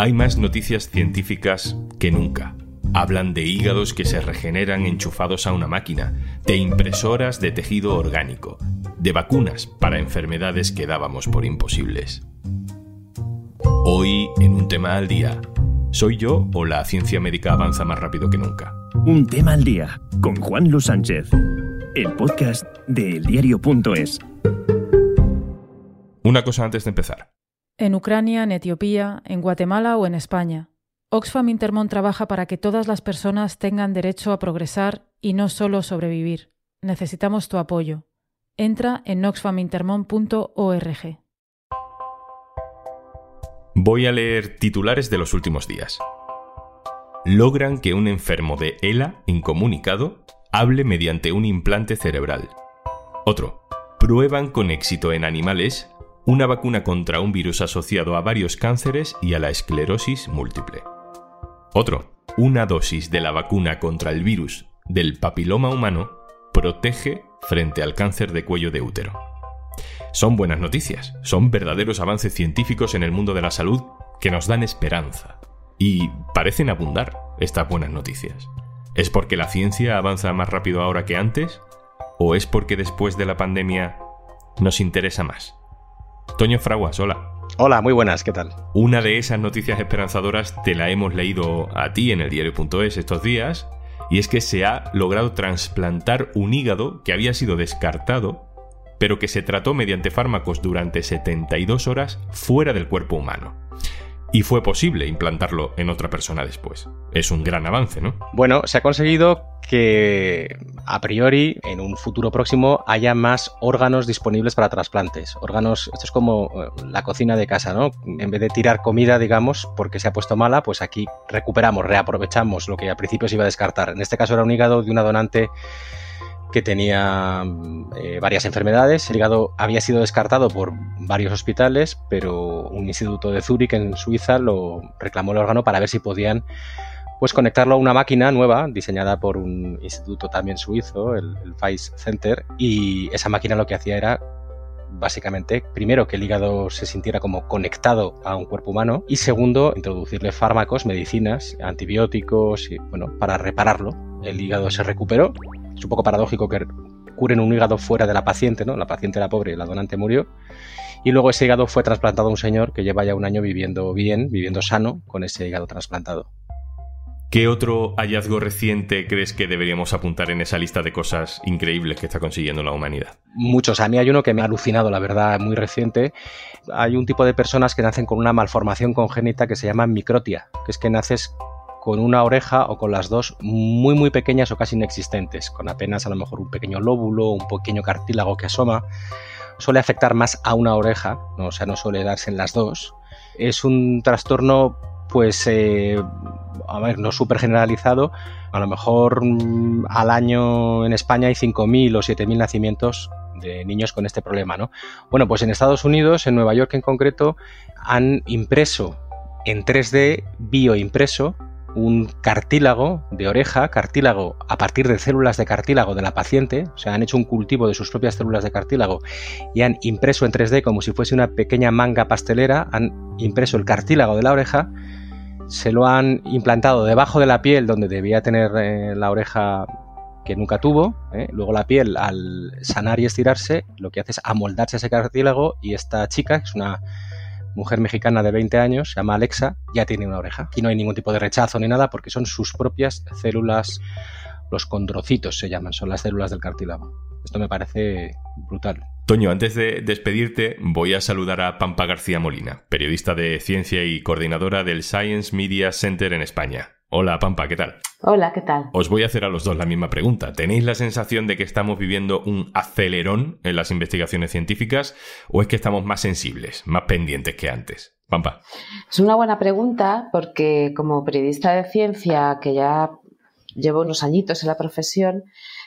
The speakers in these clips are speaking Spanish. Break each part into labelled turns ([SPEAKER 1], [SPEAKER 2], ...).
[SPEAKER 1] hay más noticias científicas que nunca. Hablan de hígados que se regeneran enchufados a una máquina, de impresoras de tejido orgánico, de vacunas para enfermedades que dábamos por imposibles. Hoy, en un tema al día, ¿soy yo o la ciencia médica avanza más rápido que nunca?
[SPEAKER 2] Un tema al día, con Juan Luis Sánchez, el podcast de eldiario.es.
[SPEAKER 1] Una cosa antes de empezar.
[SPEAKER 3] En Ucrania, en Etiopía, en Guatemala o en España. Oxfam Intermont trabaja para que todas las personas tengan derecho a progresar y no solo sobrevivir. Necesitamos tu apoyo. Entra en oxfamintermont.org.
[SPEAKER 1] Voy a leer titulares de los últimos días. Logran que un enfermo de ELA incomunicado hable mediante un implante cerebral. Otro. Prueban con éxito en animales una vacuna contra un virus asociado a varios cánceres y a la esclerosis múltiple. Otro, una dosis de la vacuna contra el virus del papiloma humano protege frente al cáncer de cuello de útero. Son buenas noticias, son verdaderos avances científicos en el mundo de la salud que nos dan esperanza. Y parecen abundar estas buenas noticias. ¿Es porque la ciencia avanza más rápido ahora que antes? ¿O es porque después de la pandemia nos interesa más? Toño Fraguas, hola.
[SPEAKER 4] Hola, muy buenas, ¿qué tal?
[SPEAKER 1] Una de esas noticias esperanzadoras te la hemos leído a ti en el diario.es estos días, y es que se ha logrado trasplantar un hígado que había sido descartado, pero que se trató mediante fármacos durante 72 horas fuera del cuerpo humano y fue posible implantarlo en otra persona después. Es un gran avance, ¿no?
[SPEAKER 4] Bueno, se ha conseguido que a priori en un futuro próximo haya más órganos disponibles para trasplantes. Órganos, esto es como eh, la cocina de casa, ¿no? En vez de tirar comida, digamos, porque se ha puesto mala, pues aquí recuperamos, reaprovechamos lo que al principio se iba a descartar. En este caso era un hígado de una donante que tenía eh, varias enfermedades. El hígado había sido descartado por varios hospitales, pero un instituto de Zúrich en Suiza lo reclamó el órgano para ver si podían pues conectarlo a una máquina nueva diseñada por un instituto también suizo, el, el Center, y esa máquina lo que hacía era básicamente, primero, que el hígado se sintiera como conectado a un cuerpo humano y segundo, introducirle fármacos, medicinas, antibióticos, y, bueno, para repararlo. El hígado se recuperó es un poco paradójico que curen un hígado fuera de la paciente, ¿no? La paciente era pobre la donante murió. Y luego ese hígado fue trasplantado a un señor que lleva ya un año viviendo bien, viviendo sano con ese hígado trasplantado.
[SPEAKER 1] ¿Qué otro hallazgo reciente crees que deberíamos apuntar en esa lista de cosas increíbles que está consiguiendo la humanidad?
[SPEAKER 4] Muchos. A mí hay uno que me ha alucinado, la verdad, muy reciente. Hay un tipo de personas que nacen con una malformación congénita que se llama microtia, que es que naces con una oreja o con las dos muy muy pequeñas o casi inexistentes, con apenas a lo mejor un pequeño lóbulo, un pequeño cartílago que asoma. Suele afectar más a una oreja, ¿no? o sea, no suele darse en las dos. Es un trastorno, pues, eh, a ver, no súper generalizado. A lo mejor mm, al año en España hay 5.000 o 7.000 nacimientos de niños con este problema, ¿no? Bueno, pues en Estados Unidos, en Nueva York en concreto, han impreso en 3D bioimpreso un cartílago de oreja, cartílago a partir de células de cartílago de la paciente, o sea, han hecho un cultivo de sus propias células de cartílago y han impreso en 3D como si fuese una pequeña manga pastelera, han impreso el cartílago de la oreja, se lo han implantado debajo de la piel donde debía tener eh, la oreja que nunca tuvo, ¿eh? luego la piel al sanar y estirarse lo que hace es amoldarse ese cartílago y esta chica, que es una mujer mexicana de 20 años, se llama Alexa, ya tiene una oreja. Aquí no hay ningún tipo de rechazo ni nada porque son sus propias células, los condrocitos se llaman, son las células del cartílago. Esto me parece brutal.
[SPEAKER 1] Toño, antes de despedirte, voy a saludar a Pampa García Molina, periodista de ciencia y coordinadora del Science Media Center en España. Hola Pampa, ¿qué tal?
[SPEAKER 5] Hola, ¿qué tal?
[SPEAKER 1] Os voy a hacer a los dos la misma pregunta. ¿Tenéis la sensación de que estamos viviendo un acelerón en las investigaciones científicas o es que estamos más sensibles, más pendientes que antes? Pampa.
[SPEAKER 5] Es una buena pregunta porque como periodista de ciencia que ya llevo unos añitos en la profesión,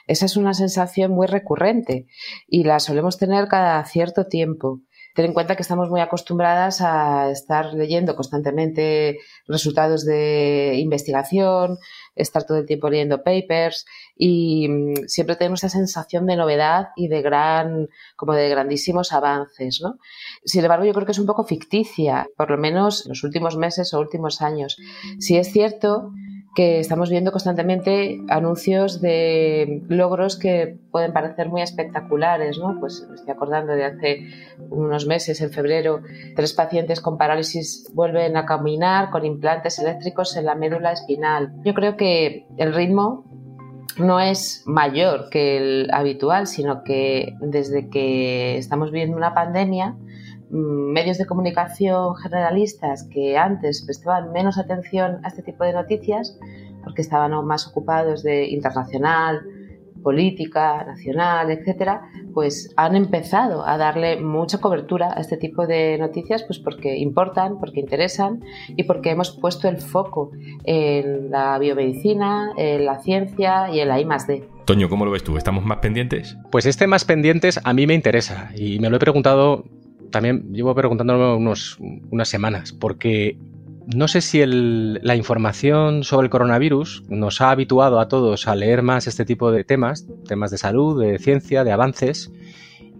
[SPEAKER 5] esa es una sensación muy recurrente y la solemos tener cada cierto tiempo. Ten en cuenta que estamos muy acostumbradas a estar leyendo constantemente resultados de investigación, estar todo el tiempo leyendo papers y mm, siempre tenemos esa sensación de novedad y de gran, como de grandísimos avances, ¿no? Sin embargo, yo creo que es un poco ficticia, por lo menos en los últimos meses o últimos años. Si es cierto que estamos viendo constantemente anuncios de logros que pueden parecer muy espectaculares, ¿no? Pues me estoy acordando de hace unos meses, en febrero, tres pacientes con parálisis vuelven a caminar con implantes eléctricos en la médula espinal. Yo creo que el ritmo no es mayor que el habitual, sino que desde que estamos viviendo una pandemia, medios de comunicación generalistas que antes prestaban menos atención a este tipo de noticias porque estaban más ocupados de internacional, política, nacional, etcétera, pues han empezado a darle mucha cobertura a este tipo de noticias, pues porque importan, porque interesan y porque hemos puesto el foco en la biomedicina, en la ciencia y en la I D.
[SPEAKER 1] Toño, ¿cómo lo ves tú? ¿Estamos más pendientes?
[SPEAKER 4] Pues este más pendientes a mí me interesa y me lo he preguntado también llevo preguntándome unos, unas semanas, porque no sé si la información sobre el coronavirus nos ha habituado a todos a leer más este tipo de temas, temas de salud, de ciencia, de avances,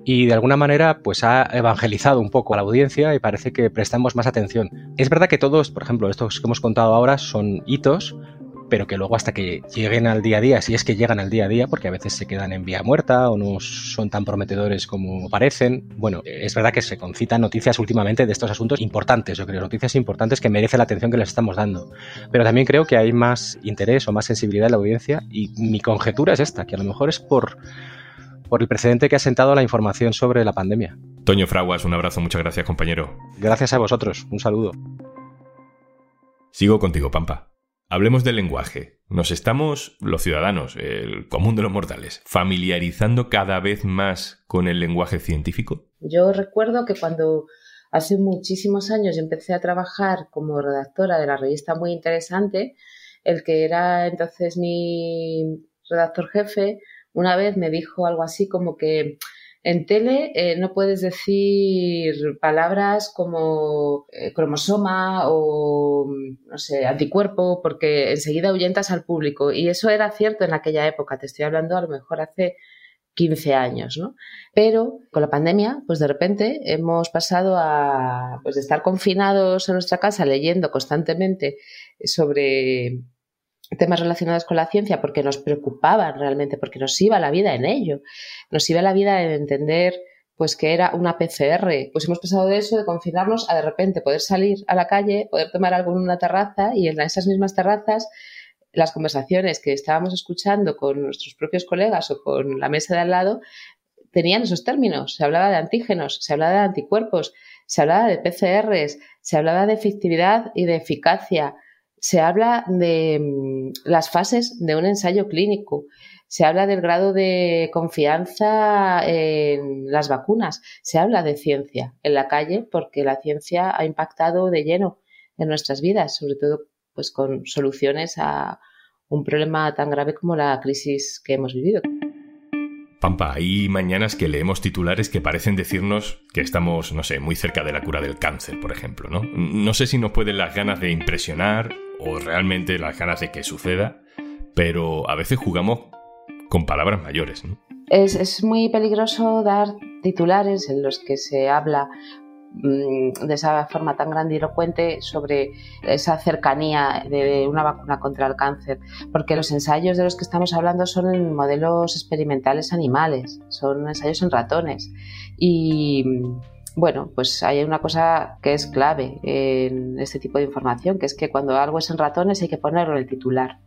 [SPEAKER 4] y de alguna manera pues ha evangelizado un poco a la audiencia y parece que prestamos más atención. Es verdad que todos, por ejemplo, estos que hemos contado ahora son hitos, pero que luego hasta que lleguen al día a día, si es que llegan al día a día, porque a veces se quedan en vía muerta o no son tan prometedores como parecen. Bueno, es verdad que se concitan noticias últimamente de estos asuntos importantes, yo creo, noticias importantes que merecen la atención que les estamos dando. Pero también creo que hay más interés o más sensibilidad en la audiencia y mi conjetura es esta, que a lo mejor es por, por el precedente que ha sentado la información sobre la pandemia.
[SPEAKER 1] Toño Fraguas, un abrazo, muchas gracias compañero.
[SPEAKER 4] Gracias a vosotros, un saludo.
[SPEAKER 1] Sigo contigo, Pampa. Hablemos del lenguaje. Nos estamos, los ciudadanos, el común de los mortales, familiarizando cada vez más con el lenguaje científico.
[SPEAKER 5] Yo recuerdo que cuando hace muchísimos años empecé a trabajar como redactora de la revista Muy Interesante, el que era entonces mi redactor jefe, una vez me dijo algo así como que en tele eh, no puedes decir palabras como eh, cromosoma o, no sé, anticuerpo, porque enseguida ahuyentas al público. Y eso era cierto en aquella época, te estoy hablando a lo mejor hace 15 años, ¿no? Pero con la pandemia, pues de repente hemos pasado a pues de estar confinados en nuestra casa leyendo constantemente sobre temas relacionados con la ciencia porque nos preocupaban realmente, porque nos iba la vida en ello. Nos iba la vida en entender pues que era una PCR. Pues hemos pasado de eso, de confinarnos, a de repente poder salir a la calle, poder tomar algo en una terraza y en esas mismas terrazas las conversaciones que estábamos escuchando con nuestros propios colegas o con la mesa de al lado tenían esos términos. Se hablaba de antígenos, se hablaba de anticuerpos, se hablaba de PCRs, se hablaba de efectividad y de eficacia, se habla de mm, las fases de un ensayo clínico, se habla del grado de confianza en las vacunas, se habla de ciencia en la calle porque la ciencia ha impactado de lleno en nuestras vidas, sobre todo pues con soluciones a un problema tan grave como la crisis que hemos vivido.
[SPEAKER 1] Pampa, hay mañanas que leemos titulares que parecen decirnos que estamos, no sé, muy cerca de la cura del cáncer, por ejemplo, ¿no? No sé si nos pueden las ganas de impresionar o realmente las ganas de que suceda, pero a veces jugamos con palabras mayores.
[SPEAKER 5] Es, muy peligroso dar titulares en los que se habla mm, de esa forma tan grandilocuente sobre esa cercanía de una vacuna contra el cáncer, porque los ensayos de los que estamos hablando son en modelos experimentales animales, son ensayos en ratones y bueno, pues hay una cosa que es clave en este tipo de información, que es que cuando algo es en ratones hay que ponerlo en el titular.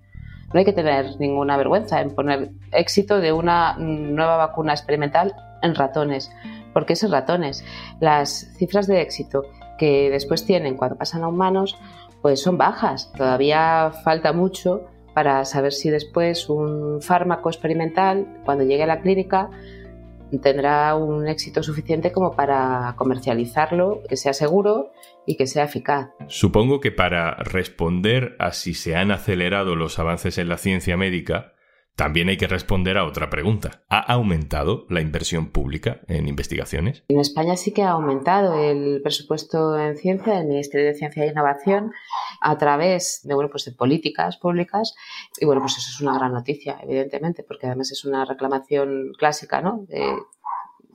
[SPEAKER 5] No hay que tener ninguna vergüenza en poner éxito de una nueva vacuna experimental en ratones, porque es en ratones. Las cifras de éxito que después tienen cuando pasan a humanos, pues son bajas. Todavía falta mucho para saber si después un fármaco experimental, cuando llegue a la clínica, tendrá un éxito suficiente como para comercializarlo, que sea seguro y que sea eficaz.
[SPEAKER 1] Supongo que para responder a si se han acelerado los avances en la ciencia médica, también hay que responder a otra pregunta. ¿Ha aumentado la inversión pública en investigaciones?
[SPEAKER 5] En España sí que ha aumentado el presupuesto en ciencia del Ministerio de Ciencia e Innovación a través de, bueno, pues de políticas públicas y bueno, pues eso es una gran noticia, evidentemente, porque además es una reclamación clásica, ¿no?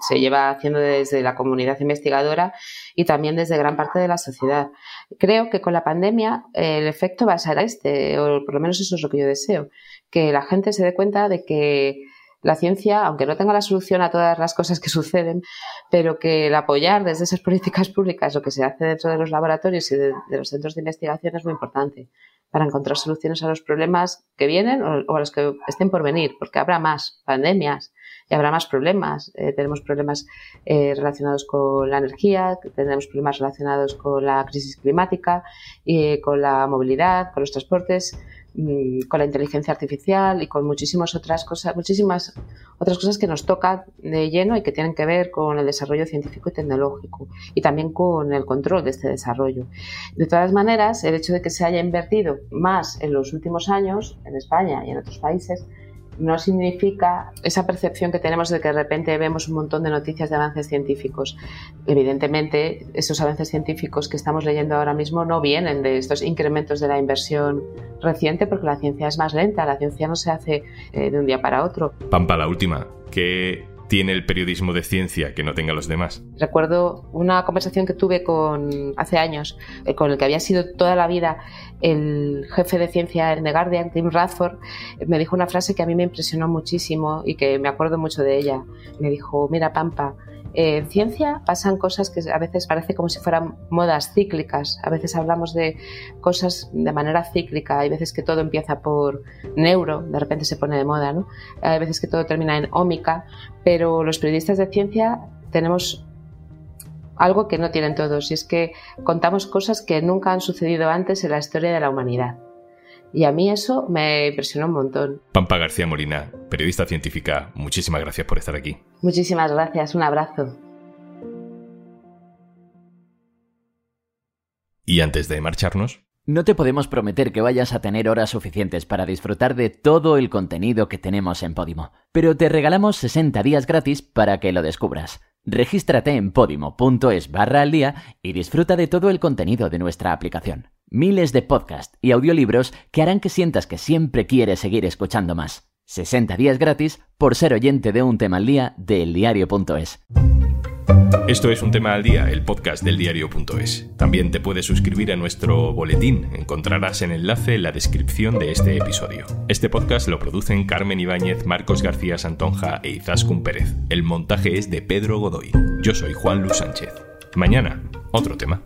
[SPEAKER 5] se lleva haciendo desde la comunidad investigadora y también desde gran parte de la sociedad. Creo que con la pandemia el efecto va a ser este, o por lo menos eso es lo que yo deseo, que la gente se dé cuenta de que la ciencia, aunque no tenga la solución a todas las cosas que suceden, pero que el apoyar desde esas políticas públicas lo que se hace dentro de los laboratorios y de, los centros de investigación es muy importante para encontrar soluciones a los problemas que vienen o, a los que estén por venir, porque habrá más pandemias y habrá más problemas. Eh, tenemos problemas eh, relacionados con la energía, tenemos problemas relacionados con la crisis climática, y, con la movilidad, con los transportes. Mm, con la inteligencia artificial y con muchísimas otras cosas, muchísimas otras cosas que nos tocan de lleno y que tienen que ver con el desarrollo científico y tecnológico y también con el control de este desarrollo. De todas maneras, el hecho de que se haya invertido más en los últimos años en España y en otros países no significa esa percepción que tenemos de que de repente vemos un montón de noticias de avances científicos. Evidentemente, esos avances científicos que estamos leyendo ahora mismo no vienen de estos incrementos de la inversión reciente porque la ciencia es más lenta, la ciencia no se hace eh, de un día para otro.
[SPEAKER 1] Pampa, la última. ¿Qué tiene el periodismo de ciencia que no tenga los demás?
[SPEAKER 5] Recuerdo una conversación que tuve con hace años eh, con el que había sido toda la vida el jefe de ciencia en The Guardian, Tim Radford, me dijo una frase que a mí me impresionó muchísimo y que me acuerdo mucho de ella. Me dijo, mira Pampa, en ciencia pasan cosas que a veces parece como si fueran modas cíclicas. A veces hablamos de cosas de manera cíclica. Hay veces que todo empieza por neuro, de repente se pone de moda, ¿no? Hay veces que todo termina en ómica, pero los periodistas de ciencia tenemos algo que no tienen todos y es que contamos cosas que nunca han sucedido antes en la historia de la humanidad. Y a mí eso me impresionó un montón.
[SPEAKER 1] Pampa García Molina, periodista científica, muchísimas gracias por estar aquí.
[SPEAKER 5] Muchísimas gracias, un abrazo.
[SPEAKER 1] Y antes de marcharnos...
[SPEAKER 6] No te podemos prometer que vayas a tener horas suficientes para disfrutar de todo el contenido que tenemos en Podimo, pero te regalamos 60 días gratis para que lo descubras. Regístrate en podimo.es barra al día y disfruta de todo el contenido de nuestra aplicación. Miles de podcasts y audiolibros que harán que sientas que siempre quieres seguir escuchando más. 60 días gratis por ser oyente de un tema al día de eldiario.es.
[SPEAKER 1] Esto es Un tema al día, el podcast del diario.es. También te puedes suscribir a nuestro boletín. Encontrarás el enlace en la descripción de este episodio. Este podcast lo producen Carmen Ibáñez, Marcos García Santonja e Izaskun Pérez. El montaje es de Pedro Godoy. Yo soy Juan Luis Sánchez. Mañana, otro tema.